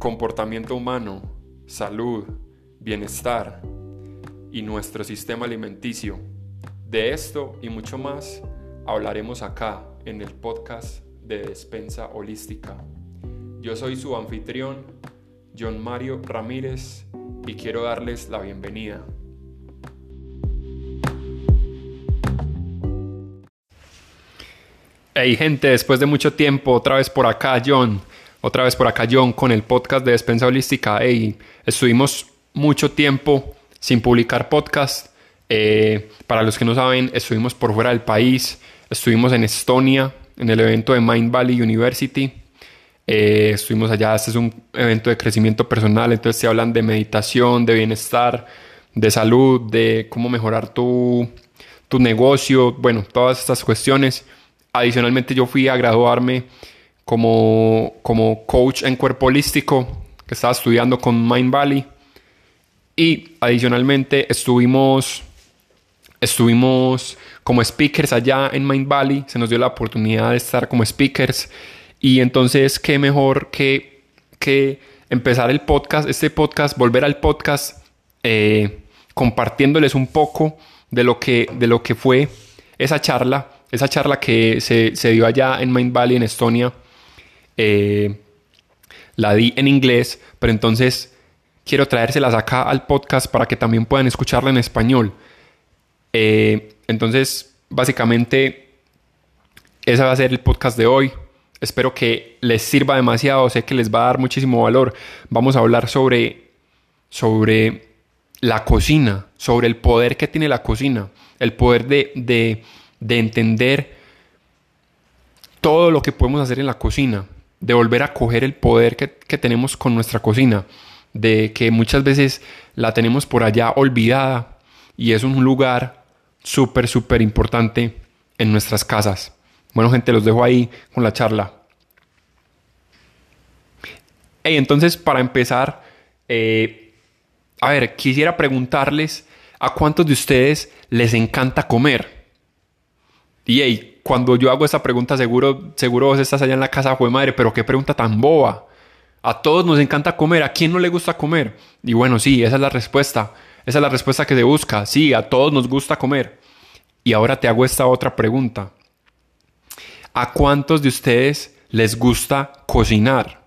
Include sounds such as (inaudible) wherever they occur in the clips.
comportamiento humano, salud, bienestar y nuestro sistema alimenticio. De esto y mucho más hablaremos acá en el podcast de Despensa Holística. Yo soy su anfitrión, John Mario Ramírez, y quiero darles la bienvenida. Hey gente, después de mucho tiempo, otra vez por acá John, otra vez por acá John con el podcast de Despensa Holística. Hey, estuvimos mucho tiempo sin publicar podcast. Eh, para los que no saben, estuvimos por fuera del país, estuvimos en Estonia, en el evento de Mind Valley University. Eh, estuvimos allá, este es un evento de crecimiento personal, entonces se hablan de meditación, de bienestar, de salud, de cómo mejorar tu, tu negocio, bueno, todas estas cuestiones. Adicionalmente yo fui a graduarme como, como coach en cuerpo holístico, que estaba estudiando con Mind Valley. Y adicionalmente estuvimos, estuvimos como speakers allá en Mind Valley. Se nos dio la oportunidad de estar como speakers. Y entonces, qué mejor que, que empezar el podcast, este podcast, volver al podcast, eh, compartiéndoles un poco de lo que, de lo que fue esa charla esa charla que se, dio allá en Mind Valley, en Estonia, eh, la di en inglés, pero entonces quiero traérselas acá al podcast para que también puedan escucharla en español. Eh, entonces, básicamente, ese va a ser el podcast de hoy. Espero que les sirva demasiado, sé que les va a dar muchísimo valor. Vamos a hablar sobre, sobre la cocina, sobre el poder que tiene la cocina, el poder de de entender todo lo que podemos hacer en la cocina, de volver a coger el poder que, tenemos con nuestra cocina, de que muchas veces la tenemos por allá olvidada y es un lugar súper, súper importante en nuestras casas. Bueno, gente, los dejo ahí con la charla. Y entonces, para empezar, eh, a ver, quisiera preguntarles a cuántos de ustedes les encanta comer. Y hey, cuando yo hago esa pregunta, seguro, seguro vos estás allá en la casa, fue madre, pero qué pregunta tan boba. A todos nos encanta comer, ¿a quién no le gusta comer? Y bueno, sí, esa es la respuesta. Esa es la respuesta que se busca. Sí, a todos nos gusta comer. Y ahora te hago esta otra pregunta. ¿A cuántos de ustedes les gusta cocinar?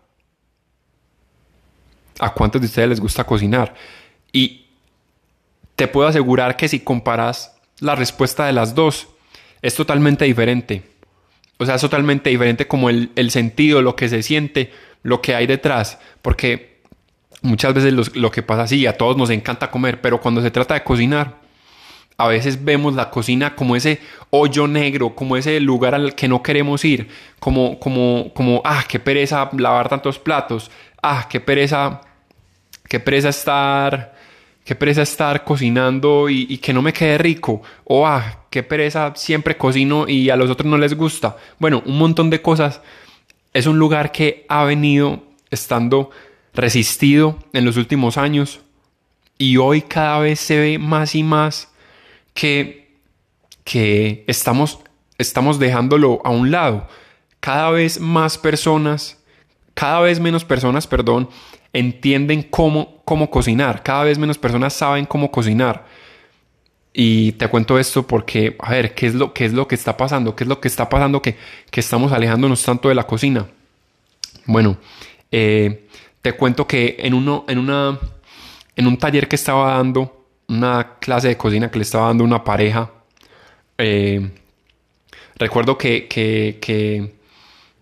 ¿A cuántos de ustedes les gusta cocinar? Y te puedo asegurar que si comparas la respuesta de las dos, es totalmente diferente. O sea, es totalmente diferente como el, sentido, lo que se siente, lo que hay detrás. Porque muchas veces lo que pasa así, a todos nos encanta comer, pero cuando se trata de cocinar, a veces vemos la cocina como ese hoyo negro, como ese lugar al que no queremos ir, como, como, como, ah, qué pereza lavar tantos platos, ah, qué pereza, qué pereza estar qué pereza estar cocinando y, que no me quede rico. O, ah, qué pereza siempre cocino y a los otros no les gusta. Bueno, un montón de cosas. Es un lugar que ha venido estando resistido en los últimos años y hoy cada vez se ve más y más que, que estamos, estamos dejándolo a un lado. Cada vez más personas, cada vez menos personas, perdón, entienden cómo, cómo cocinar. Cada vez menos personas saben cómo cocinar. Y te cuento esto porque, a ver, ¿qué es lo, qué es lo que está pasando? ¿Qué es lo que está pasando que, que estamos alejándonos tanto de la cocina? Bueno, eh, te cuento que en, uno, en, una, en un taller que estaba dando, una clase de cocina que le estaba dando una pareja, eh, recuerdo que, que, que,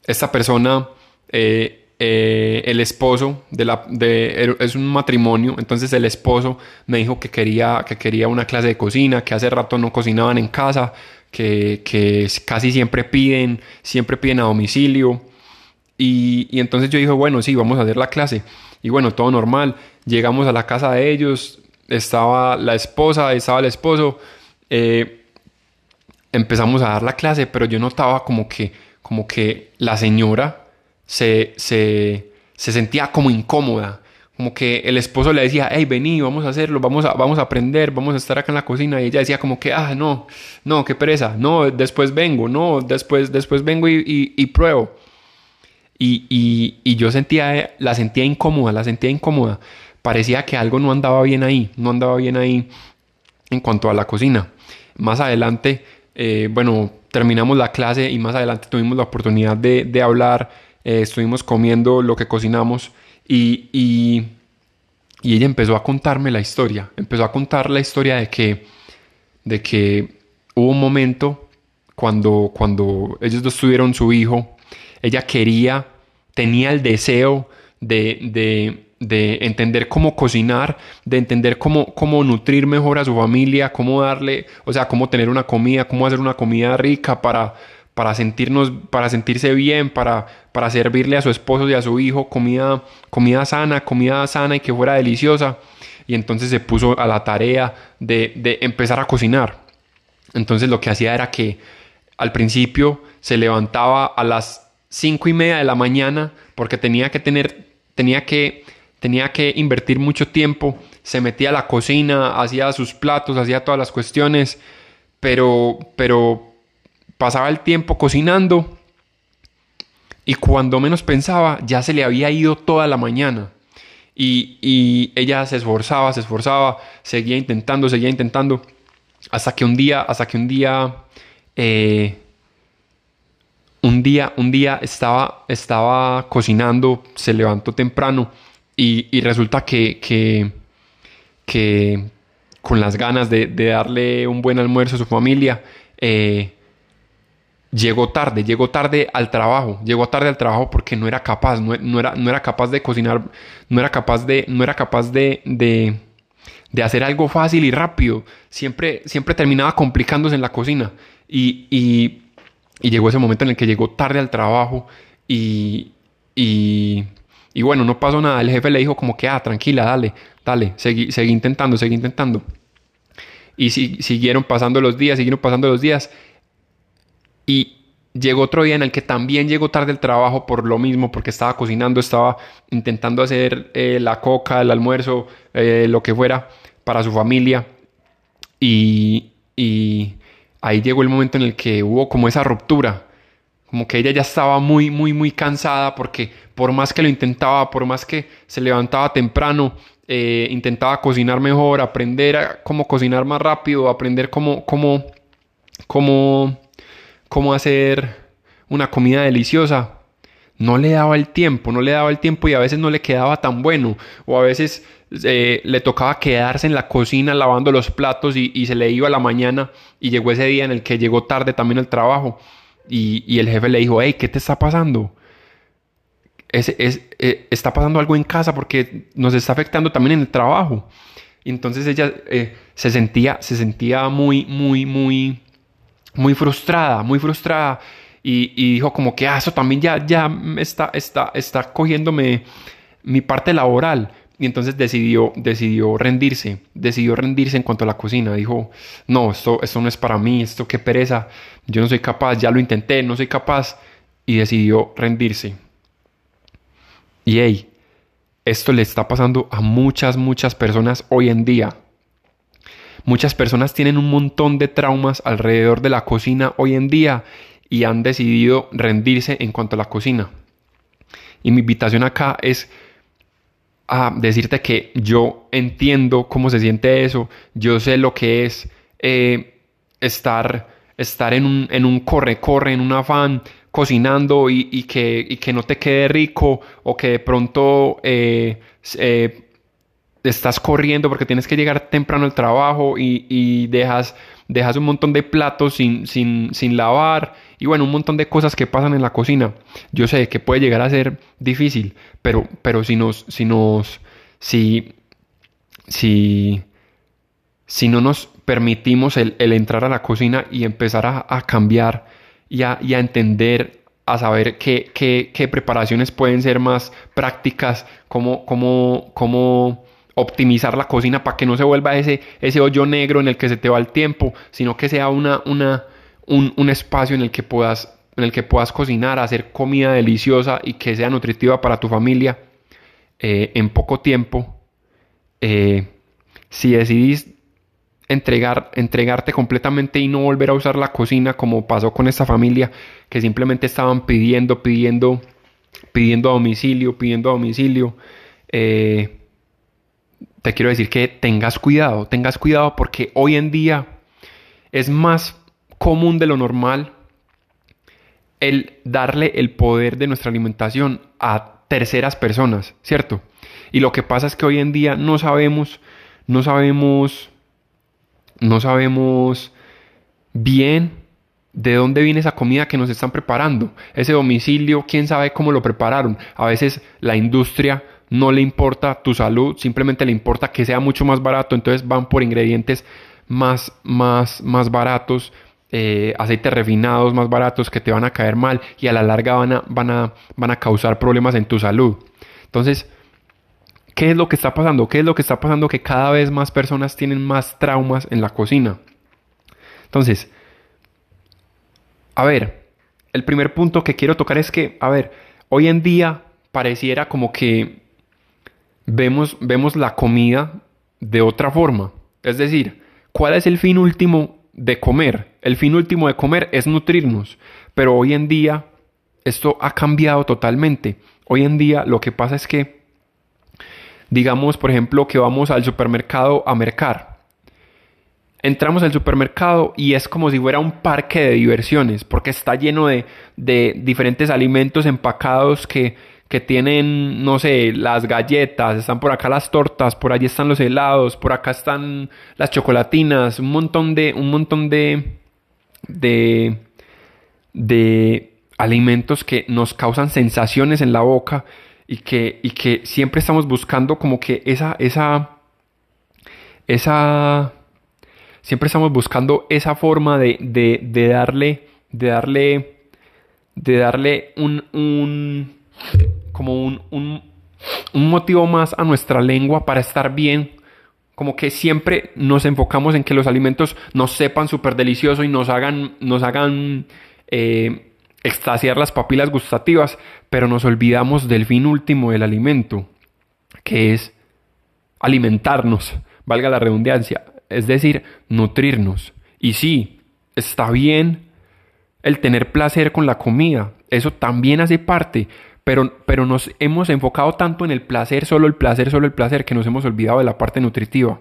esta persona eh, eh, el esposo de la de, es un matrimonio, entonces el esposo me dijo que quería, que quería una clase de cocina, que hace rato no cocinaban en casa, que, que casi siempre piden, siempre piden a domicilio. Y, entonces yo dije, bueno, sí, vamos a hacer la clase. Y bueno, todo normal. Llegamos a la casa de ellos, estaba la esposa, estaba el esposo. Eh, empezamos a dar la clase, pero yo notaba como que, como que la señora se, se, se sentía como incómoda. Como que el esposo le decía, hey, vení, vamos a hacerlo, vamos a, vamos a aprender, vamos a estar acá en la cocina. Y ella decía como que, ah, no, no, qué pereza, no, después vengo, no, después, después vengo y, y, pruebo. y, y, yo sentía, la sentía incómoda, la sentía incómoda. Parecía que algo no andaba bien ahí, no andaba bien ahí en cuanto a la cocina. Más adelante, eh, bueno, terminamos la clase y más adelante tuvimos la oportunidad de, de hablar, eh, estuvimos comiendo lo que cocinamos y, y, y, ella empezó a contarme la historia, empezó a contar la historia de que, de que hubo un momento cuando, cuando ellos dos tuvieron su hijo, ella quería, tenía el deseo de, de, de entender cómo cocinar, de entender cómo, cómo nutrir mejor a su familia, cómo darle, o sea, cómo tener una comida, cómo hacer una comida rica para, para sentirnos, para sentirse bien, para, para servirle a su esposo y a su hijo comida, comida sana, comida sana y que fuera deliciosa. Y entonces se puso a la tarea de, de empezar a cocinar. Entonces lo que hacía era que al principio se levantaba a las cinco y media de la mañana porque tenía que tener, tenía que, tenía que invertir mucho tiempo, se metía a la cocina, hacía sus platos, hacía todas las cuestiones, pero, pero pasaba el tiempo cocinando y cuando menos pensaba ya se le había ido toda la mañana. Y, y, ella se esforzaba, se esforzaba, seguía intentando, seguía intentando, hasta que un día, hasta que un día eh, un día, un día estaba, estaba cocinando, se levantó temprano y, resulta que, que, con las ganas de, darle un buen almuerzo a su familia, eh, llegó tarde, llegó tarde al trabajo, llegó tarde al trabajo porque no era capaz, no, era, no era capaz de cocinar, no era capaz de, no era capaz de, de, hacer algo fácil y rápido, siempre, siempre terminaba complicándose en la cocina y, y, llegó ese momento en el que llegó tarde al trabajo y, y, bueno, no pasó nada. El jefe le dijo como que, ah, tranquila, dale, dale, seguí, seguí intentando, seguí intentando. Y siguieron pasando los días, siguieron pasando los días. Y llegó otro día en el que también llegó tarde al trabajo por lo mismo, porque estaba cocinando, estaba intentando hacer eh, la coca, el almuerzo, eh, lo que fuera para su familia. Y, y, ahí llegó el momento en el que hubo como esa ruptura, como que ella ya estaba muy, muy, muy cansada porque por más que lo intentaba, por más que se levantaba temprano, eh, intentaba cocinar mejor, aprender cómo cocinar más rápido, aprender cómo, cómo, cómo, cómo hacer una comida deliciosa, no le daba el tiempo, no le daba el tiempo y a veces no le quedaba tan bueno o a veces eh, le tocaba quedarse en la cocina lavando los platos y, se le iba la mañana y llegó ese día en el que llegó tarde también al trabajo y, el jefe le dijo, hey, ¿qué te está pasando? Eh, está pasando algo en casa porque nos está afectando también en el trabajo. Y entonces ella eh, se sentía, se sentía muy, muy, muy, muy frustrada, muy frustrada. Y, dijo como que ah, eso también ya, ya está, está, está cogiéndome mi parte laboral. Y entonces decidió, decidió rendirse, decidió rendirse en cuanto a la cocina. Dijo, no, esto, esto no es para mí, esto qué pereza, yo no soy capaz, ya lo intenté, no soy capaz. Y decidió rendirse. Y hey, esto le está pasando a muchas, muchas personas hoy en día. Muchas personas tienen un montón de traumas alrededor de la cocina hoy en día y han decidido rendirse en cuanto a la cocina. Y mi invitación acá es a decirte que yo entiendo cómo se siente eso, yo sé lo que es eh, estar, estar en un, en un corre-corre, en un afán, cocinando y, que, que, no te quede rico o que de pronto eh, eh, estás corriendo porque tienes que llegar temprano al trabajo y, dejas, dejas un montón de platos sin, sin, sin lavar y bueno, un montón de cosas que pasan en la cocina. Yo sé que puede llegar a ser difícil, pero, pero si nos, si nos, si, si, si no nos permitimos el, entrar a la cocina y empezar a, cambiar y a, y a, entender, a saber qué, qué, qué, preparaciones pueden ser más prácticas, cómo, cómo, cómo optimizar la cocina para que no se vuelva ese, ese hoyo negro en el que se te va el tiempo, sino que sea una, una, un, espacio en el que puedas en el que puedas cocinar, hacer comida deliciosa y que sea nutritiva para tu familia eh, en poco tiempo. Eh, si decidís entregar, entregarte completamente y no volver a usar la cocina como pasó con esta familia que simplemente estaban pidiendo, pidiendo pidiendo a domicilio, pidiendo a domicilio. Eh, te quiero decir que tengas cuidado, tengas cuidado porque hoy en día es más común de lo normal el darle el poder de nuestra alimentación a terceras personas, ¿cierto? Y lo que pasa es que hoy en día no sabemos, no sabemos, no sabemos bien de dónde viene esa comida que nos están preparando. Ese domicilio, quién sabe cómo lo prepararon. A veces la industria no le importa tu salud, simplemente le importa que sea mucho más barato, entonces van por ingredientes más, más, más baratos, eh, aceites refinados más baratos que te van a caer mal y a la larga van a, van, a, van a causar problemas en tu salud. Entonces, ¿qué es lo que está pasando? ¿Qué es lo que está pasando? Que cada vez más personas tienen más traumas en la cocina. Entonces, a ver, el primer punto que quiero tocar es que, a ver, hoy en día pareciera como que vemos, vemos la comida de otra forma. Es decir, ¿cuál es el fin último de comer? El fin último de comer es nutrirnos. Pero hoy en día esto ha cambiado totalmente. Hoy en día lo que pasa es que, digamos, por ejemplo, que vamos al supermercado a mercar entramos al supermercado y es como si fuera un parque de diversiones, porque está lleno de, diferentes alimentos empacados que, que, tienen, no sé, las galletas, están por acá las tortas, por allí están los helados, por acá están las chocolatinas, un montón de, un montón de, de, de alimentos que nos causan sensaciones en la boca y que, y que siempre estamos buscando como que esa, esa, esa siempre estamos buscando esa forma de, darle, de darle, de darle un, un como un, un, motivo más a nuestra lengua para estar bien como que siempre nos enfocamos en que los alimentos nos sepan súper delicioso y nos hagan, nos hagan eh, extasiar las papilas gustativas, pero nos olvidamos del fin último del alimento, que es alimentarnos, valga la redundancia, es decir, nutrirnos. Y sí, está bien el tener placer con la comida, eso también hace parte, pero, pero nos hemos enfocado tanto en el placer, solo el placer, solo el placer, que nos hemos olvidado de la parte nutritiva.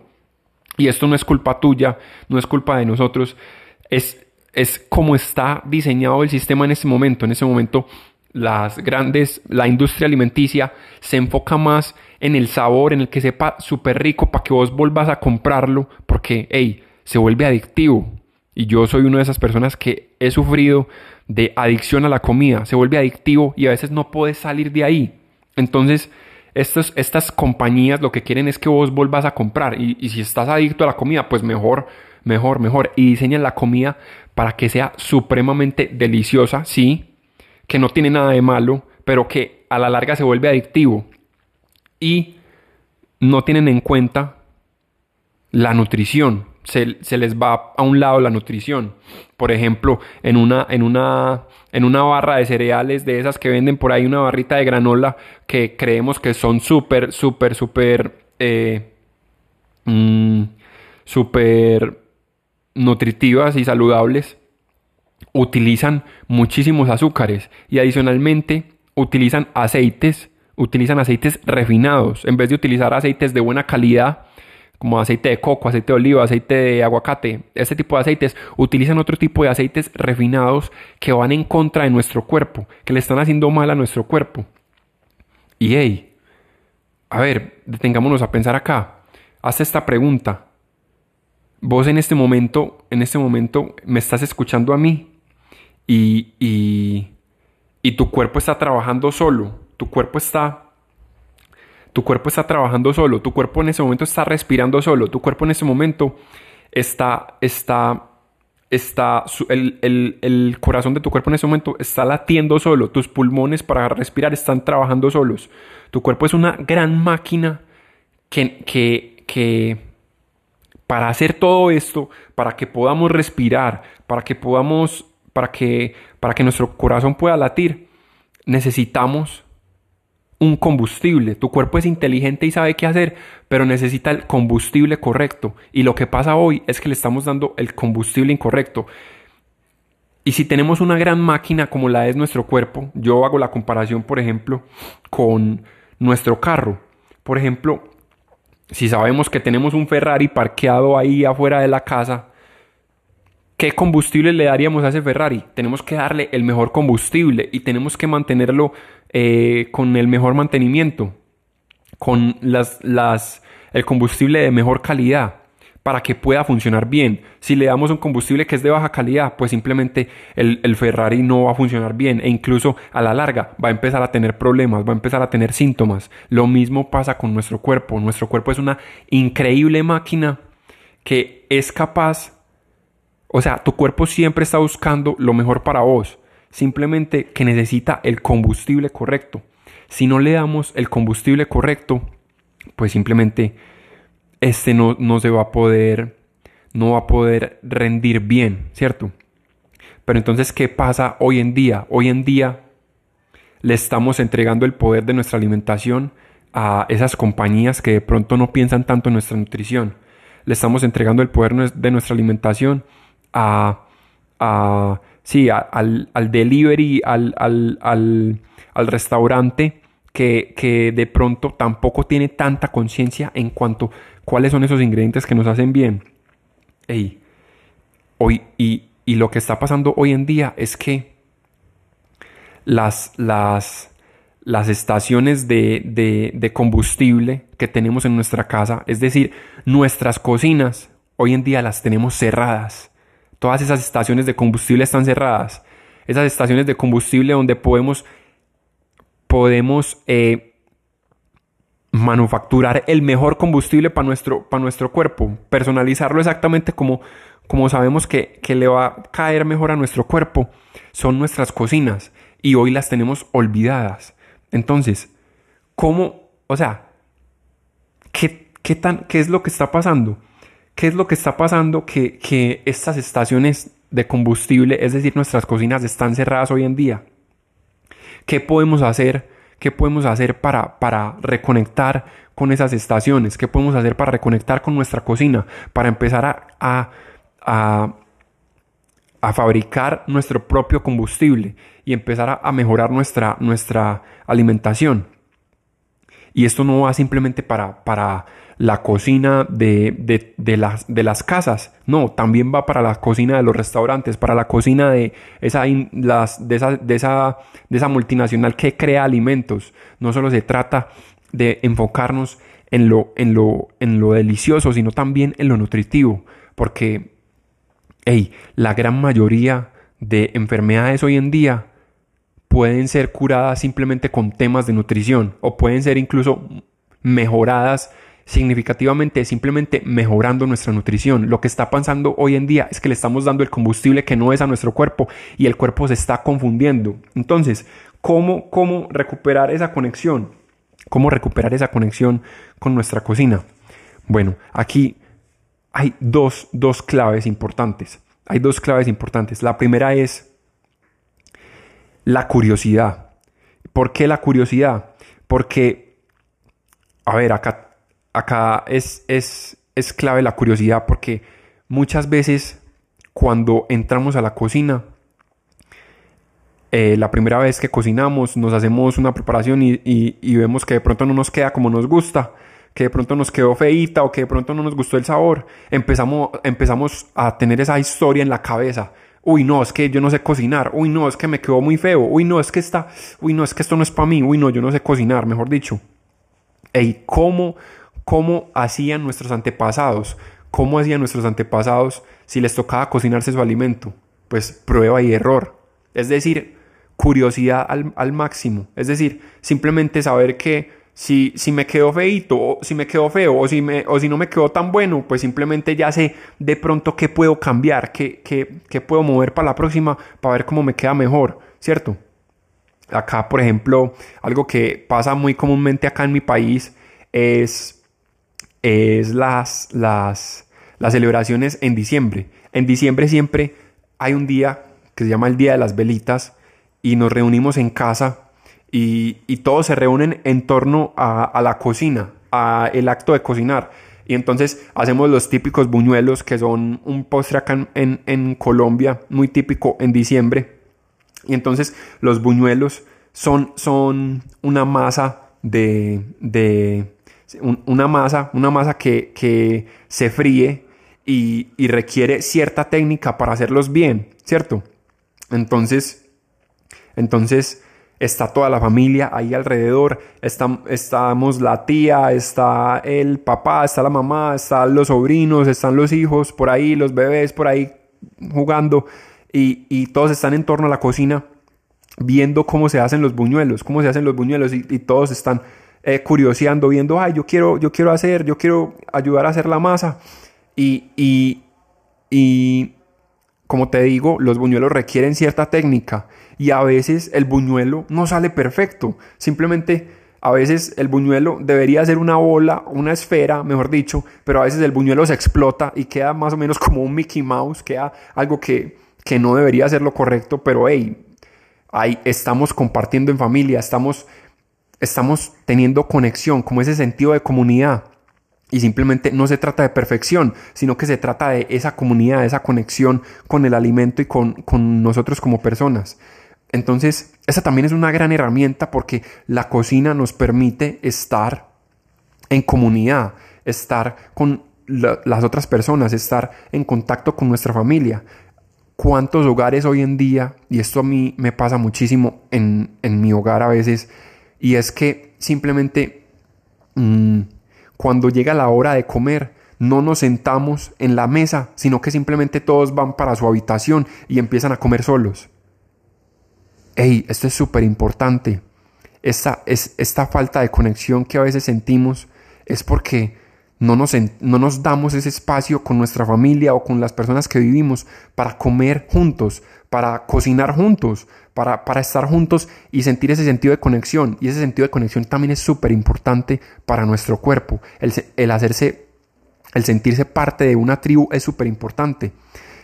Y esto no es culpa tuya, no es culpa de nosotros, es, es como está diseñado el sistema en este momento. En este momento las grandes, la industria alimenticia se enfoca más en el sabor, en el que sepa súper rico para que vos volvas a comprarlo, porque, hey, se vuelve adictivo. Y yo soy una de esas personas que he sufrido de adicción a la comida, se vuelve adictivo y a veces no puedes salir de ahí. Entonces, estas compañías lo que quieren es que vos volvas a comprar y, y si estás adicto a la comida, pues mejor, mejor, mejor. Y diseñan la comida para que sea supremamente deliciosa, sí, que no tiene nada de malo, pero que a la larga se vuelve adictivo. Y no tienen en cuenta la nutrición. Se, les va a un lado la nutrición. Por ejemplo, en una, en, una, en una barra de cereales de esas que venden por ahí, una barrita de granola que creemos que son súper, súper, súper, eh, mm, súper nutritivas y saludables utilizan muchísimos azúcares y adicionalmente utilizan aceites, utilizan aceites refinados en vez de utilizar aceites de buena calidad como aceite de coco, aceite de oliva, aceite de aguacate, este tipo de aceites, utilizan otro tipo de aceites refinados que van en contra de nuestro cuerpo, que le están haciendo mal a nuestro cuerpo. Y hey, a ver, detengámonos a pensar acá. Haz esta pregunta. Vos en este momento, en este momento, me estás escuchando a mí y, y, tu cuerpo está trabajando solo, tu cuerpo está tu cuerpo está trabajando solo, tu cuerpo en ese momento está respirando solo, tu cuerpo en ese momento está, está, está, el, el, el, corazón de tu cuerpo en ese momento está latiendo solo, tus pulmones para respirar están trabajando solos. Tu cuerpo es una gran máquina que, que, que para hacer todo esto, para que podamos respirar, para que podamos para que, para que nuestro corazón pueda latir, necesitamos un combustible. Tu cuerpo es inteligente y sabe qué hacer, pero necesita el combustible correcto. Y lo que pasa hoy es que le estamos dando el combustible incorrecto. y si tenemos una gran máquina como la es nuestro cuerpo, yo hago la comparación, por ejemplo, con nuestro carro. Por ejemplo, si sabemos que tenemos un Ferrari parqueado ahí afuera de la casa, ¿qué combustible le daríamos a ese Ferrari? Tenemos que darle el mejor combustible y tenemos que mantenerlo eh, con el mejor mantenimiento, con las, el combustible de mejor calidad para que pueda funcionar bien. Si le damos un combustible que es de baja calidad, pues simplemente el, el, Ferrari no va a funcionar bien e incluso a la larga va a empezar a tener problemas, va a empezar a tener síntomas. Lo mismo pasa con nuestro cuerpo. Nuestro cuerpo es una increíble máquina que es capaz, o sea, tu cuerpo siempre está buscando lo mejor para vos, simplemente que necesita el combustible correcto. Si no le damos el combustible correcto, pues simplemente este no, no se va a poder, no va a poder rendir bien, ¿cierto? Pero entonces, ¿qué pasa hoy en día? Hoy en día le estamos entregando el poder de nuestra alimentación a esas compañías que de pronto no piensan tanto en nuestra nutrición. Le estamos entregando el poder de nuestra alimentación a, a sí, al, al, delivery, al, al, al restaurante que, que, de pronto tampoco tiene tanta conciencia en cuanto cuáles son esos ingredientes que nos hacen bien. hoy, y, y, lo que está pasando hoy en día es que las, las, las estaciones de, de combustible que tenemos en nuestra casa, es decir, nuestras cocinas, hoy en día las tenemos cerradas. Todas esas estaciones de combustible están cerradas. Esas estaciones de combustible donde podemos, podemos eh, manufacturar el mejor combustible para nuestro, nuestro cuerpo, personalizarlo exactamente como, como sabemos que, que, le va a caer mejor a nuestro cuerpo, son nuestras cocinas y hoy las tenemos olvidadas. Entonces, ¿cómo, o sea, qué, qué, tan, qué es lo que está pasando? ¿Qué es lo que está pasando que, que estas estaciones de combustible, es decir, nuestras cocinas, están cerradas hoy en día? ¿Qué podemos hacer? ¿Qué podemos hacer para, para reconectar con esas estaciones? ¿Qué podemos hacer para reconectar con nuestra cocina? Para empezar a, a, a, fabricar nuestro propio combustible y empezar a, mejorar nuestra, nuestra alimentación. Y esto no va simplemente para, para la cocina de, las, de las casas, no, también va para la cocina de los restaurantes, para la cocina de esa, las, de, esa, de, esa, de esa multinacional que crea alimentos. No solo se trata de enfocarnos en lo, en lo, en lo delicioso, sino también en lo nutritivo, porque hey, la gran mayoría de enfermedades hoy en día pueden ser curadas simplemente con temas de nutrición o pueden ser incluso mejoradas significativamente simplemente mejorando nuestra nutrición. Lo que está pasando hoy en día es que le estamos dando el combustible que no es a nuestro cuerpo y el cuerpo se está confundiendo. Entonces, ¿cómo, cómo recuperar esa conexión? ¿Cómo recuperar esa conexión con nuestra cocina? Bueno, aquí hay dos, dos claves importantes. Hay dos claves importantes. La primera es la curiosidad. ¿Por qué la curiosidad? Porque, a ver, acá acá es, es, es clave la curiosidad porque muchas veces cuando entramos a la cocina, eh, la primera vez que cocinamos, nos hacemos una preparación y, y, vemos que de pronto no nos queda como nos gusta, que de pronto nos quedó feita o que de pronto no nos gustó el sabor, empezamos, empezamos a tener esa historia en la cabeza. Uy, no, es que yo no sé cocinar. Uy, no, es que me quedó muy feo. Uy, no, es que está. Uy, no, es que esto no es para mí. Uy, no, yo no sé cocinar, mejor dicho. ¿cómo cómo hacían nuestros antepasados. ¿Cómo hacían nuestros antepasados si les tocaba cocinarse su alimento? Pues prueba y error. Es decir, curiosidad al, máximo. Es decir, simplemente saber que si, si me quedó feito, o si me quedó feo, o si, me, o si no me quedó tan bueno, pues simplemente ya sé de pronto qué puedo cambiar, qué, qué puedo mover para la próxima para ver cómo me queda mejor, ¿cierto? Acá, por ejemplo, algo que pasa muy comúnmente acá en mi país es es las, las, las celebraciones en diciembre. En diciembre siempre hay un día que se llama el Día de las Velitas y nos reunimos en casa y, y todos se reúnen en torno a, a la cocina, a el acto de cocinar. Y entonces hacemos los típicos buñuelos, que son un postre acá en, en Colombia, muy típico en diciembre. Y entonces los buñuelos son, son una masa de, de una masa, una masa que, que se fríe y, y, requiere cierta técnica para hacerlos bien, ¿cierto? Entonces, entonces está toda la familia ahí alrededor, estamos la tía, está el papá, está la mamá, están los sobrinos, están los hijos por ahí, los bebés por ahí jugando y, todos están en torno a la cocina viendo cómo se hacen los buñuelos, cómo se hacen los buñuelos y, todos están eh, curioseando, viendo, ay, yo quiero, yo quiero hacer, yo quiero ayudar a hacer la masa y, y, y como te digo, los buñuelos requieren cierta técnica y a veces el buñuelo no sale perfecto. Simplemente a veces el buñuelo debería ser una bola, una esfera, mejor dicho, pero a veces el buñuelo se explota y queda más o menos (laughs) como un Mickey Mouse, queda algo que, que no debería ser lo correcto, pero hey, ahí estamos compartiendo en familia, estamos, estamos teniendo conexión, como ese sentido de comunidad. Y simplemente no se trata de perfección, sino que se trata de esa comunidad, de esa conexión con el alimento y con, con nosotros como personas. Entonces, esa también es una gran herramienta porque la cocina nos permite estar en comunidad, estar con las otras personas, estar en contacto con nuestra familia. ¿Cuántos hogares hoy en día, y esto a mí me pasa muchísimo en, mi hogar a veces, y es que simplemente mm, cuando llega la hora de comer, no nos sentamos en la mesa, sino que simplemente todos van para su habitación y empiezan a comer solos hey, esto es súper importante. Esta, es, esta falta de conexión que a veces sentimos es porque no nos, no nos damos ese espacio con nuestra familia o con las personas que vivimos para comer juntos, para cocinar juntos, para, para estar juntos y sentir ese sentido de conexión. Y ese sentido de conexión también es súper importante para nuestro cuerpo. El, el hacerse, el sentirse parte de una tribu es súper importante.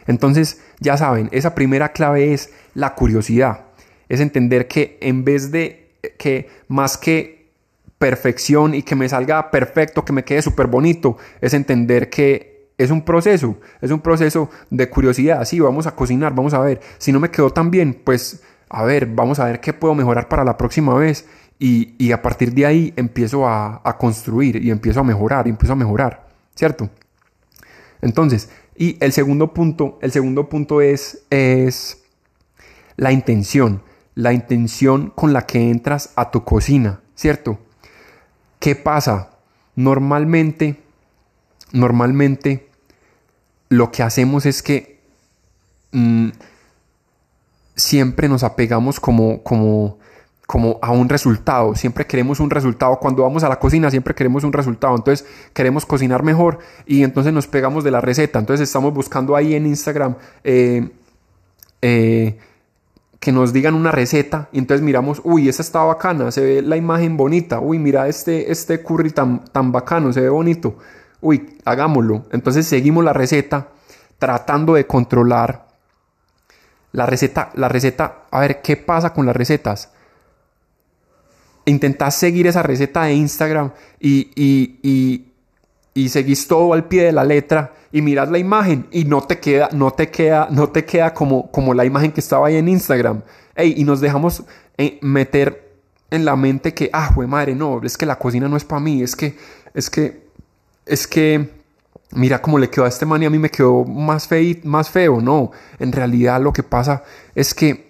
Entonces, ya saben, esa primera clave es la curiosidad es entender que en vez de que más que perfección y que me salga perfecto, que me quede súper bonito, es entender que es un proceso, es un proceso de curiosidad, sí, vamos a cocinar, vamos a ver, si no me quedó tan bien, pues a ver, vamos a ver qué puedo mejorar para la próxima vez y, a partir de ahí empiezo a, a, construir y empiezo a mejorar, y empiezo a mejorar, ¿cierto? Entonces, y el segundo punto, el segundo punto es, es la intención la intención con la que entras a tu cocina, ¿cierto? ¿Qué pasa? Normalmente, normalmente lo que hacemos es que mm, siempre nos apegamos como, como, como a un resultado, siempre queremos un resultado, cuando vamos a la cocina siempre queremos un resultado, entonces queremos cocinar mejor y entonces nos pegamos de la receta, entonces estamos buscando ahí en Instagram eh, eh, que nos digan una receta. Y entonces miramos, uy, esta está bacana, se ve la imagen bonita, uy, mira este, este curry tan, tan bacano, se ve bonito, uy, hagámoslo. Entonces seguimos la receta tratando de controlar la receta, la receta, a ver, ¿qué pasa con las recetas? Intentás seguir esa receta de Instagram y, y, y, y seguís todo al pie de la letra y miras la imagen y no te queda, no te queda, no te queda como, como la imagen que estaba ahí en Instagram. y nos dejamos eh, meter en la mente que, ah, güey madre, no, es que la cocina no es para mí, es que, es que, es que, mira cómo le quedó a este man y a mí me quedó más, más feo. No, en realidad lo que pasa es que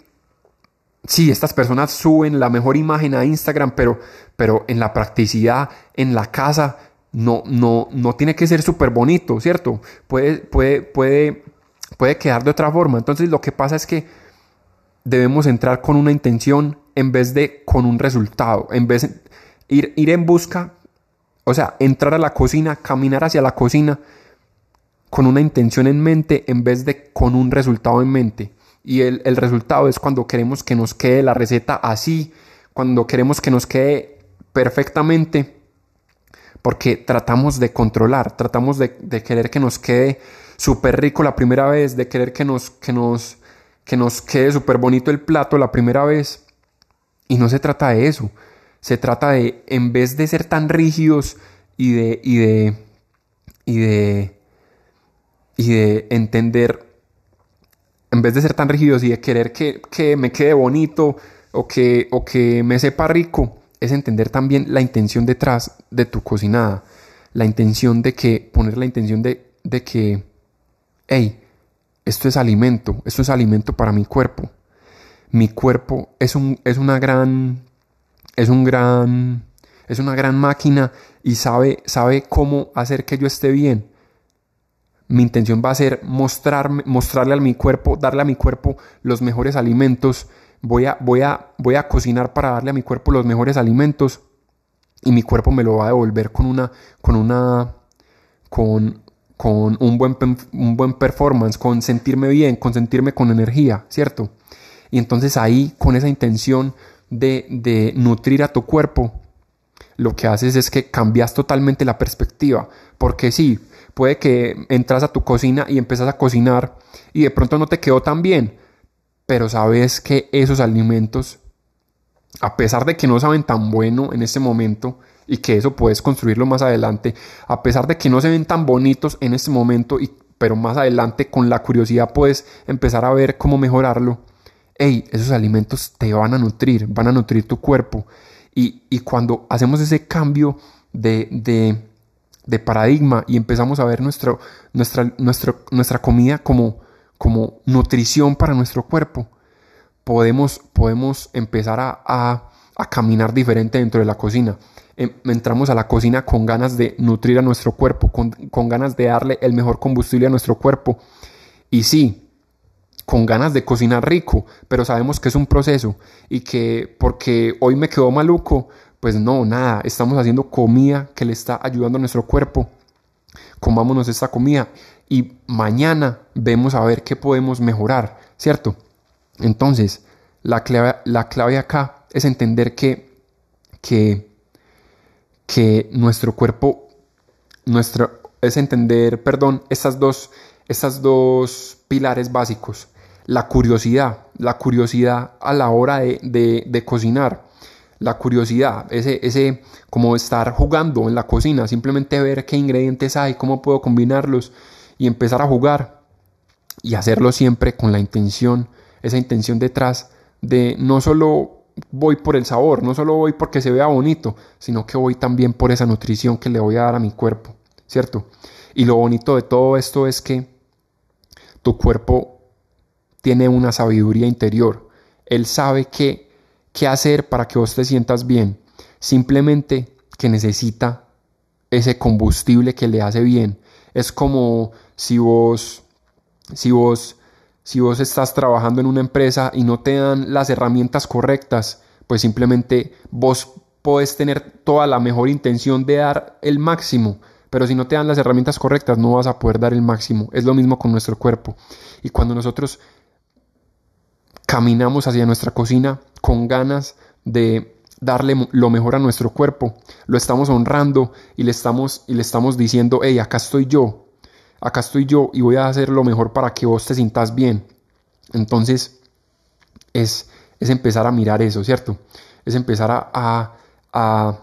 sí, estas personas suben la mejor imagen a Instagram, pero, pero en la practicidad, en la casa, no, no, no tiene que ser súper bonito, ¿cierto? Puede, puede, puede, puede quedar de otra forma. Entonces lo que pasa es que debemos entrar con una intención en vez de con un resultado, en vez de ir, ir en busca, o sea, entrar a la cocina, caminar hacia la cocina con una intención en mente en vez de con un resultado en mente. Y el, el resultado es cuando queremos que nos quede la receta así, cuando queremos que nos quede perfectamente porque tratamos de controlar, tratamos de, querer que nos quede súper rico la primera vez, de querer que nos, que nos, que nos quede súper bonito el plato la primera vez. Y no se trata de eso, se trata de, en vez de ser tan rígidos y de, y de, y de, y de entender, en vez de ser tan rígidos y de querer que, que me quede bonito o que, o que me sepa rico, es entender también la intención detrás de tu cocinada. La intención de que, poner la intención de, de que, hey, esto es alimento, esto es alimento para mi cuerpo. Mi cuerpo es, un, es una gran, es un gran, es una gran máquina y sabe, sabe cómo hacer que yo esté bien. Mi intención va a ser mostrarle a mi cuerpo, darle a mi cuerpo los mejores alimentos. Voy a, voy, a, voy a cocinar para darle a mi cuerpo los mejores alimentos y mi cuerpo me lo va a devolver con una, con una, con, con un buen, un buen performance, con sentirme bien, con sentirme con energía, ¿cierto? Y entonces ahí, con esa intención de, nutrir a tu cuerpo, lo que haces es que cambias totalmente la perspectiva. Porque sí, puede que entras a tu cocina y empiezas a cocinar y de pronto no te quedó tan bien, pero sabes que esos alimentos, a pesar de que no saben tan bueno en ese momento, y que eso puedes construirlo más adelante, a pesar de que no se ven tan bonitos en este momento, y, pero más adelante con la curiosidad puedes empezar a ver cómo mejorarlo. Hey, esos alimentos te van a nutrir, van a nutrir tu cuerpo. Y, y cuando hacemos ese cambio de, de, de, paradigma y empezamos a ver nuestro, nuestra, nuestra comida como, como nutrición para nuestro cuerpo, podemos, podemos empezar a, a, a caminar diferente dentro de la cocina. Em, entramos a la cocina con ganas de nutrir a nuestro cuerpo, con, ganas de darle el mejor combustible a nuestro cuerpo. Y sí, con ganas de cocinar rico, pero sabemos que es un proceso y que porque hoy me quedó maluco, pues no, nada, estamos haciendo comida que le está ayudando a nuestro cuerpo. Comámonos esta comida y mañana vemos a ver qué podemos mejorar, ¿cierto? Entonces, la clave, la clave acá es entender que, que que nuestro cuerpo, nuestro, es entender, perdón, estas dos, estas dos pilares básicos. La curiosidad, la curiosidad a la hora de, de, cocinar, la curiosidad, ese, ese como estar jugando en la cocina, simplemente ver qué ingredientes hay, cómo puedo combinarlos y empezar a jugar y hacerlo siempre con la intención, esa intención detrás de no solo voy por el sabor, no solo voy porque se vea bonito, sino que voy también por esa nutrición que le voy a dar a mi cuerpo, ¿cierto? Y lo bonito de todo esto es que tu cuerpo tiene una sabiduría interior. Él sabe qué, qué hacer para que vos te sientas bien. Simplemente que necesita ese combustible que le hace bien. Es como si vos, si vos si vos estás trabajando en una empresa y no te dan las herramientas correctas, pues simplemente vos podés tener toda la mejor intención de dar el máximo, pero si no te dan las herramientas correctas no vas a poder dar el máximo. Es lo mismo con nuestro cuerpo. Y cuando nosotros caminamos hacia nuestra cocina con ganas de darle lo mejor a nuestro cuerpo, lo estamos honrando y le estamos, y le estamos diciendo, hey, acá estoy yo, acá estoy yo y voy a hacer lo mejor para que vos te sientas bien. Entonces, es, es empezar a mirar eso, ¿cierto? Es empezar a, a,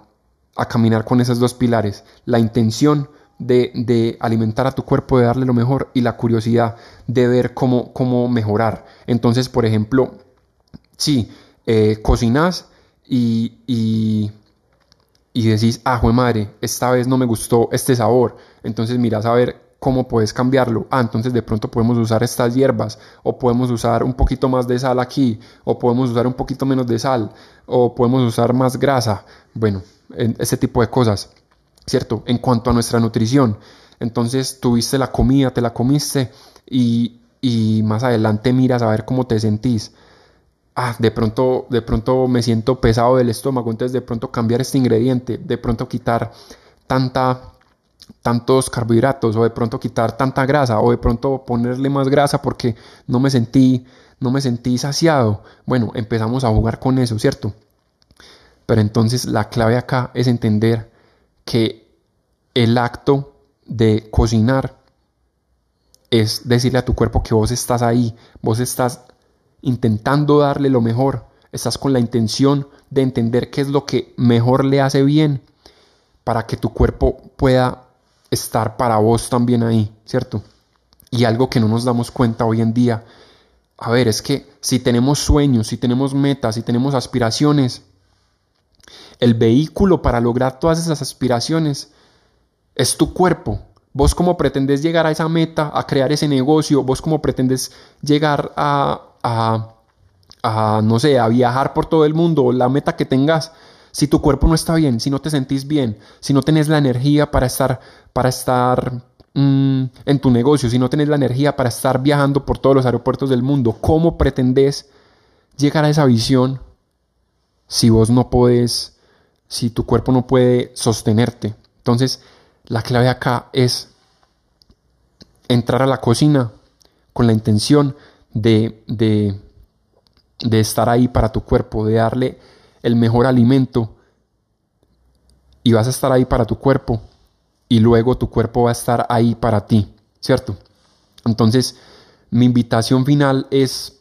a, caminar con esos dos pilares. La intención de, alimentar a tu cuerpo, de darle lo mejor y la curiosidad de ver cómo, cómo mejorar. Entonces, por ejemplo, si eh, cocinas y, y, y decís, ah, jue madre, esta vez no me gustó este sabor. Entonces miras a ver ¿Cómo puedes cambiarlo? Ah, entonces de pronto podemos usar estas hierbas, o podemos usar un poquito más de sal aquí, o podemos usar un poquito menos de sal, o podemos usar más grasa. Bueno, ese tipo de cosas, ¿cierto? En cuanto a nuestra nutrición. Entonces tuviste la comida, te la comiste y, y más adelante miras a ver cómo te sentís. Ah, de pronto, de pronto me siento pesado del estómago, entonces de pronto cambiar este ingrediente, de pronto quitar tanta tantos carbohidratos o de pronto quitar tanta grasa o de pronto ponerle más grasa porque no me sentí no me sentí saciado. Bueno, empezamos a jugar con eso, ¿cierto? Pero entonces la clave acá es entender que el acto de cocinar es decirle a tu cuerpo que vos estás ahí, vos estás intentando darle lo mejor, estás con la intención de entender qué es lo que mejor le hace bien para que tu cuerpo pueda estar para vos también ahí, ¿cierto? Y algo que no nos damos cuenta hoy en día, a ver, es que si tenemos sueños, si tenemos metas, si tenemos aspiraciones, el vehículo para lograr todas esas aspiraciones es tu cuerpo. Vos cómo pretendes llegar a esa meta, a crear ese negocio, vos cómo pretendes llegar a, a, no sé, a viajar por todo el mundo, la meta que tengas, si tu cuerpo no está bien, si no te sentís bien, si no tenés la energía para estar, para estar mm, en tu negocio, si no tenés la energía para estar viajando por todos los aeropuertos del mundo, ¿cómo pretendes llegar a esa visión si vos no podés, si tu cuerpo no puede sostenerte? Entonces, la clave acá es entrar a la cocina con la intención de, de, de estar ahí para tu cuerpo, de darle el mejor alimento y vas a estar ahí para tu cuerpo y luego tu cuerpo va a estar ahí para ti, ¿cierto? Entonces, mi invitación final es,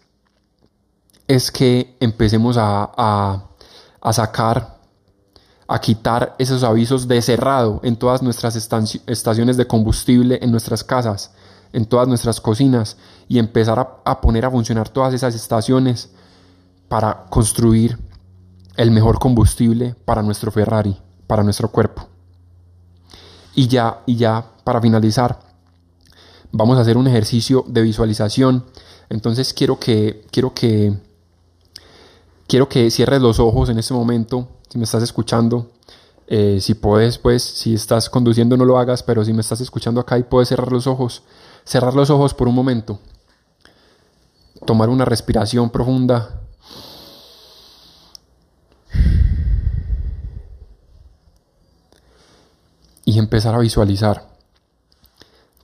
es que empecemos a, a, a sacar a quitar esos avisos de cerrado en todas nuestras estaciones de combustible, en nuestras casas, en todas nuestras cocinas y empezar a, poner a funcionar todas esas estaciones para construir el mejor combustible para nuestro Ferrari, para nuestro cuerpo. Y ya, y ya para finalizar, vamos a hacer un ejercicio de visualización. Entonces quiero que, quiero que, quiero que cierres los ojos en este momento si me estás escuchando, eh, si puedes, pues, si estás conduciendo no lo hagas, pero si me estás escuchando acá y puedes cerrar los ojos, cerrar los ojos por un momento, tomar una respiración profunda. Y empezar a visualizar.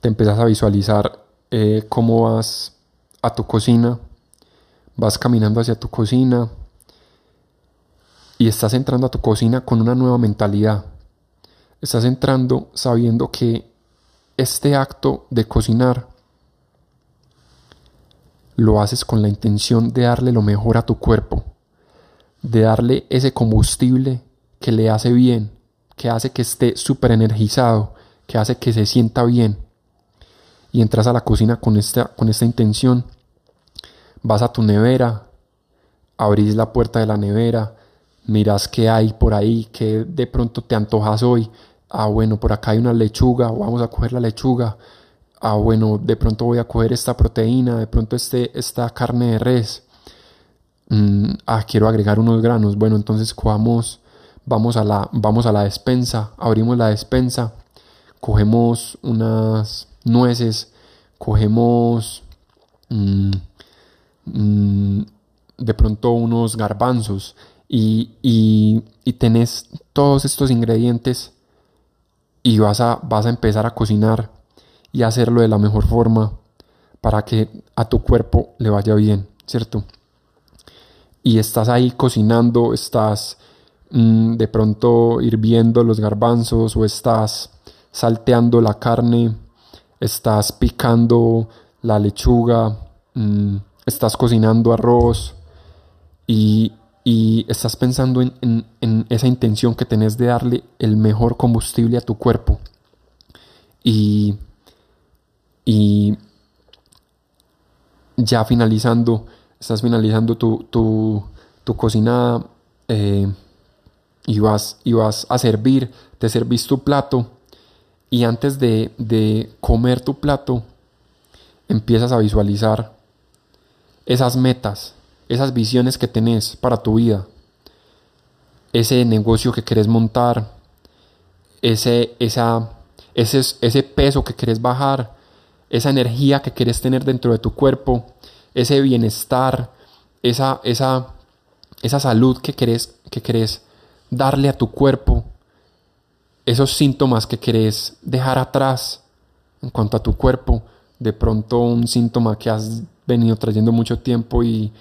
Te empezás a visualizar eh, cómo vas a tu cocina, vas caminando hacia tu cocina, y estás entrando a tu cocina con una nueva mentalidad. Estás entrando sabiendo que este acto de cocinar lo haces con la intención de darle lo mejor a tu cuerpo, de darle ese combustible que le hace bien, que hace que esté súper energizado, que hace que se sienta bien. Y entras a la cocina con esta, con esta intención. Vas a tu nevera, abrís la puerta de la nevera, miras qué hay por ahí, que de pronto te antojas hoy. Ah, bueno, por acá hay una lechuga, vamos a coger la lechuga. Ah, bueno, de pronto voy a coger esta proteína, de pronto este, esta carne de res. Mm, ah, quiero agregar unos granos. Bueno, entonces cojamos, vamos a la, vamos a la despensa, abrimos la despensa, cogemos unas nueces, cogemos mm, mm, de pronto unos garbanzos y, y, tenés todos estos ingredientes y vas a, vas a empezar a cocinar y hacerlo de la mejor forma para que a tu cuerpo le vaya bien, ¿cierto? Y estás ahí cocinando, estás mm, de pronto hirviendo los garbanzos o estás salteando la carne, estás picando la lechuga, mm, estás cocinando arroz y, y estás pensando en, esa intención que tenés de darle el mejor combustible a tu cuerpo. Y, y ya finalizando, estás finalizando tu, tu, tu eh, y, vas, y vas a servir, te servís tu plato y antes de, de comer tu plato empiezas a visualizar esas metas esas visiones que tenés para tu vida, ese negocio que querés montar, ese, esa, ese, ese peso que querés bajar, esa energía que querés tener dentro de tu cuerpo, ese bienestar, esa, esa, esa salud que querés, que querés darle a tu cuerpo, esos síntomas que querés dejar atrás en cuanto a tu cuerpo, de pronto un síntoma que has venido trayendo mucho tiempo y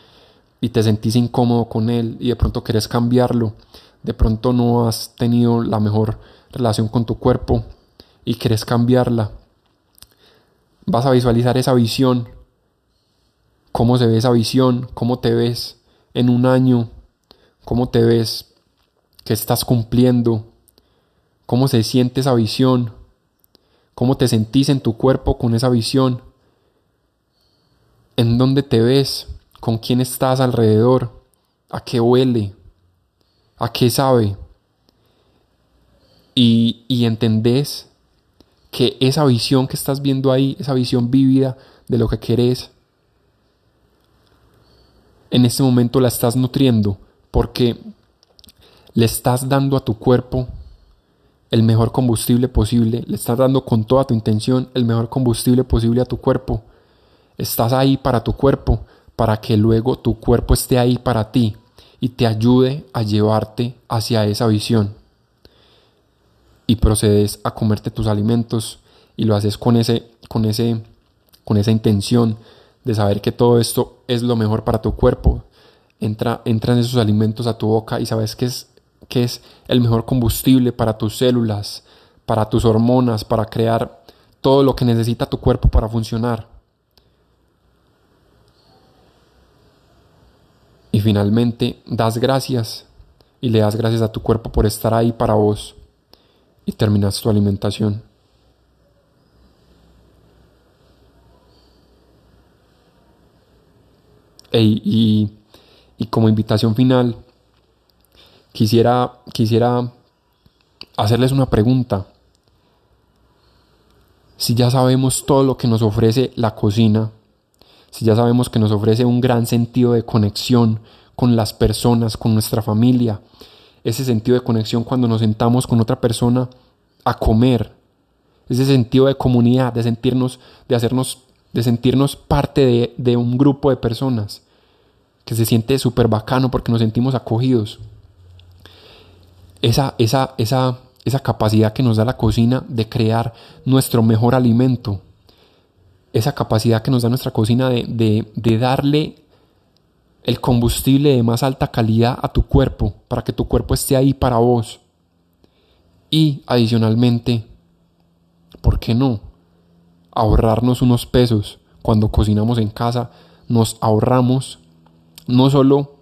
y te sentís incómodo con él y de pronto querés cambiarlo, de pronto no has tenido la mejor relación con tu cuerpo y querés cambiarla, vas a visualizar esa visión, cómo se ve esa visión, cómo te ves en un año, cómo te ves que estás cumpliendo, cómo se siente esa visión, cómo te sentís en tu cuerpo con esa visión, en dónde te ves, con quién estás alrededor, a qué huele, a qué sabe. Y, y entendés que esa visión que estás viendo ahí, esa visión vívida de lo que querés, en este momento la estás nutriendo porque le estás dando a tu cuerpo el mejor combustible posible, le estás dando con toda tu intención el mejor combustible posible a tu cuerpo. Estás ahí para tu cuerpo, para que luego tu cuerpo esté ahí para ti y te ayude a llevarte hacia esa visión. Y procedes a comerte tus alimentos y lo haces con ese con ese con esa intención de saber que todo esto es lo mejor para tu cuerpo. Entra, entran esos alimentos a tu boca y sabes que es, que es el mejor combustible para tus células, para tus hormonas, para crear todo lo que necesita tu cuerpo para funcionar. Y finalmente das gracias y le das gracias a tu cuerpo por estar ahí para vos y terminas tu alimentación. y, como invitación final, quisiera, quisiera hacerles una pregunta. Si ya sabemos todo lo que nos ofrece la cocina, si ya sabemos que nos ofrece un gran sentido de conexión con las personas, con nuestra familia, ese sentido de conexión cuando nos sentamos con otra persona a comer, ese sentido de comunidad, de sentirnos, de hacernos de sentirnos parte de, un grupo de personas, que se siente súper bacano porque nos sentimos acogidos. Esa, esa, esa, esa capacidad que nos da la cocina de crear nuestro mejor alimento, esa capacidad que nos da nuestra cocina de, de darle el combustible de más alta calidad a tu cuerpo, para que tu cuerpo esté ahí para vos. Y adicionalmente, ¿por qué no? ahorrarnos unos pesos cuando cocinamos en casa, nos ahorramos no solo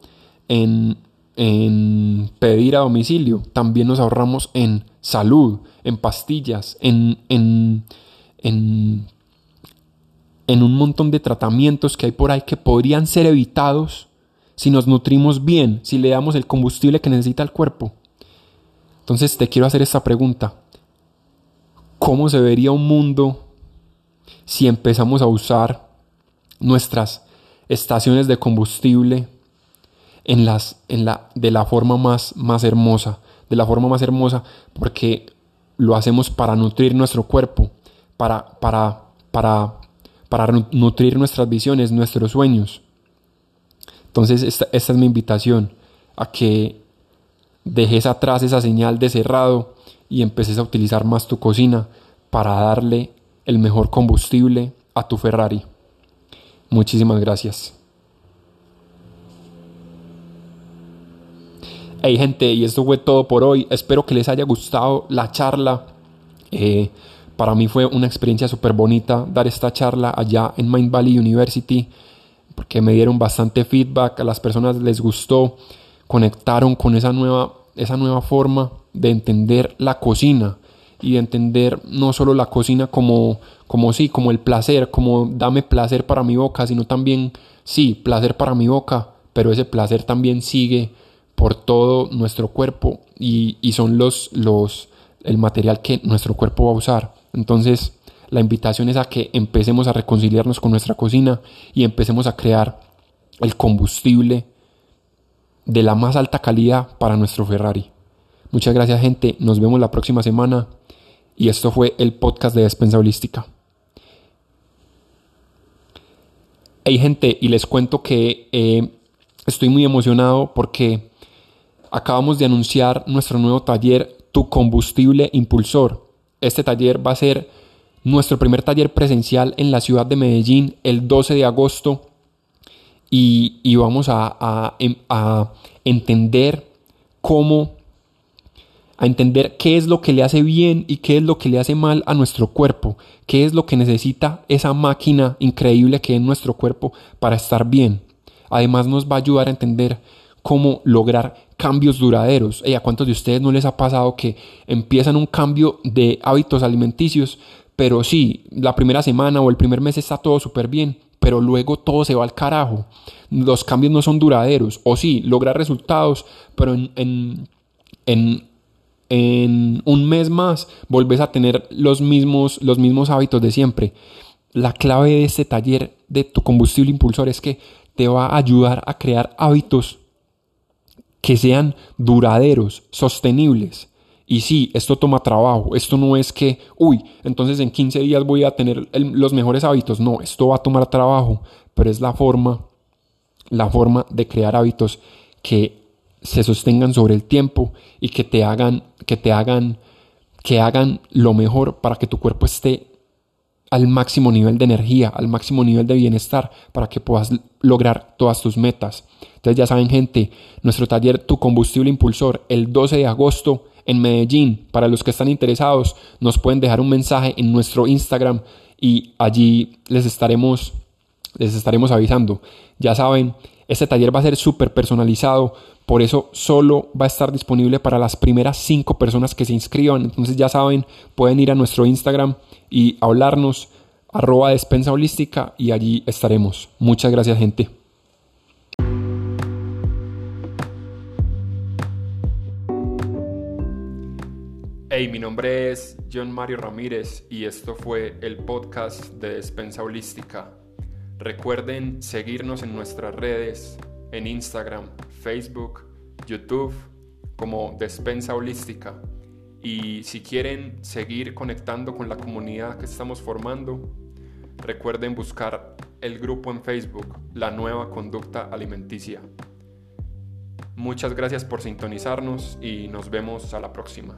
en, en pedir a domicilio, también nos ahorramos en salud, en pastillas, en, en, en, en un montón de tratamientos que hay por ahí que podrían ser evitados si nos nutrimos bien, si le damos el combustible que necesita el cuerpo. Entonces te quiero hacer esta pregunta. ¿Cómo se vería un mundo si empezamos a usar nuestras estaciones de combustible en las, en la, de la forma más, más hermosa, de la forma más hermosa porque lo hacemos para nutrir nuestro cuerpo, para, para, para, para nutrir nuestras visiones, nuestros sueños. Entonces esta, es mi invitación a que dejes atrás esa señal de cerrado y empeces a utilizar más tu cocina para darle el mejor combustible a tu Ferrari. Muchísimas gracias. Hey gente, y esto fue todo por hoy. Espero que les haya gustado la charla. Eh, para mí fue una experiencia súper bonita dar esta charla allá en Mind Valley University porque me dieron bastante feedback, a las personas les gustó, conectaron con esa nueva, esa nueva forma de entender la cocina y de entender no solo la cocina como, como sí, como el placer, como dame placer para mi boca, sino también, sí, placer para mi boca, pero ese placer también sigue por todo nuestro cuerpo y, y son los, los, el material que nuestro cuerpo va a usar. Entonces, la invitación es a que empecemos a reconciliarnos con nuestra cocina y empecemos a crear el combustible de la más alta calidad para nuestro Ferrari. Muchas gracias gente, nos vemos la próxima semana y esto fue el podcast de Despensa Holística. Hey gente, y les cuento que eh, estoy muy emocionado porque acabamos de anunciar nuestro nuevo taller Tu Combustible Impulsor. Este taller va a ser nuestro primer taller presencial en la ciudad de Medellín el 12 de agosto y, vamos a, a entender cómo a entender qué es lo que le hace bien y qué es lo que le hace mal a nuestro cuerpo, qué es lo que necesita esa máquina increíble que es nuestro cuerpo para estar bien. Además nos va a ayudar a entender cómo lograr cambios duraderos. ¿A cuántos de ustedes no les ha pasado que empiezan un cambio de hábitos alimenticios, pero sí, la primera semana o el primer mes está todo súper bien, pero luego todo se va al carajo. Los cambios no son duraderos. O sí, logra resultados, pero en, un mes más volvés a tener los mismos, los mismos hábitos de siempre. La clave de este taller de tu combustible impulsor es que te va a ayudar a crear hábitos que sean duraderos, sostenibles. Y sí, esto toma trabajo. Esto no es que, uy, entonces en 15 días voy a tener los mejores hábitos. No, esto va a tomar trabajo, pero es la forma, la forma de crear hábitos que se sostengan sobre el tiempo y que te hagan, que te hagan, que hagan lo mejor para que tu cuerpo esté al máximo nivel de energía, al máximo nivel de bienestar, para que puedas lograr todas tus metas. Entonces ya saben gente, nuestro taller Tu Combustible Impulsor el 12 de agosto en Medellín. Para los que están interesados, nos pueden dejar un mensaje en nuestro Instagram y allí les estaremos, les estaremos avisando. Ya saben, este taller va a ser súper personalizado, por eso solo va a estar disponible para las primeras cinco personas que se inscriban. Entonces ya saben, pueden ir a nuestro Instagram y hablarnos arroba despensa holística y allí estaremos. Muchas gracias gente. Hey, mi nombre es John Mario Ramírez y esto fue el podcast de Despensa Holística. Recuerden seguirnos en nuestras redes, en Instagram, Facebook, YouTube, como Despensa Holística. Y si quieren seguir conectando con la comunidad que estamos formando, recuerden buscar el grupo en Facebook, La Nueva Conducta Alimenticia. Muchas gracias por sintonizarnos y nos vemos a la próxima.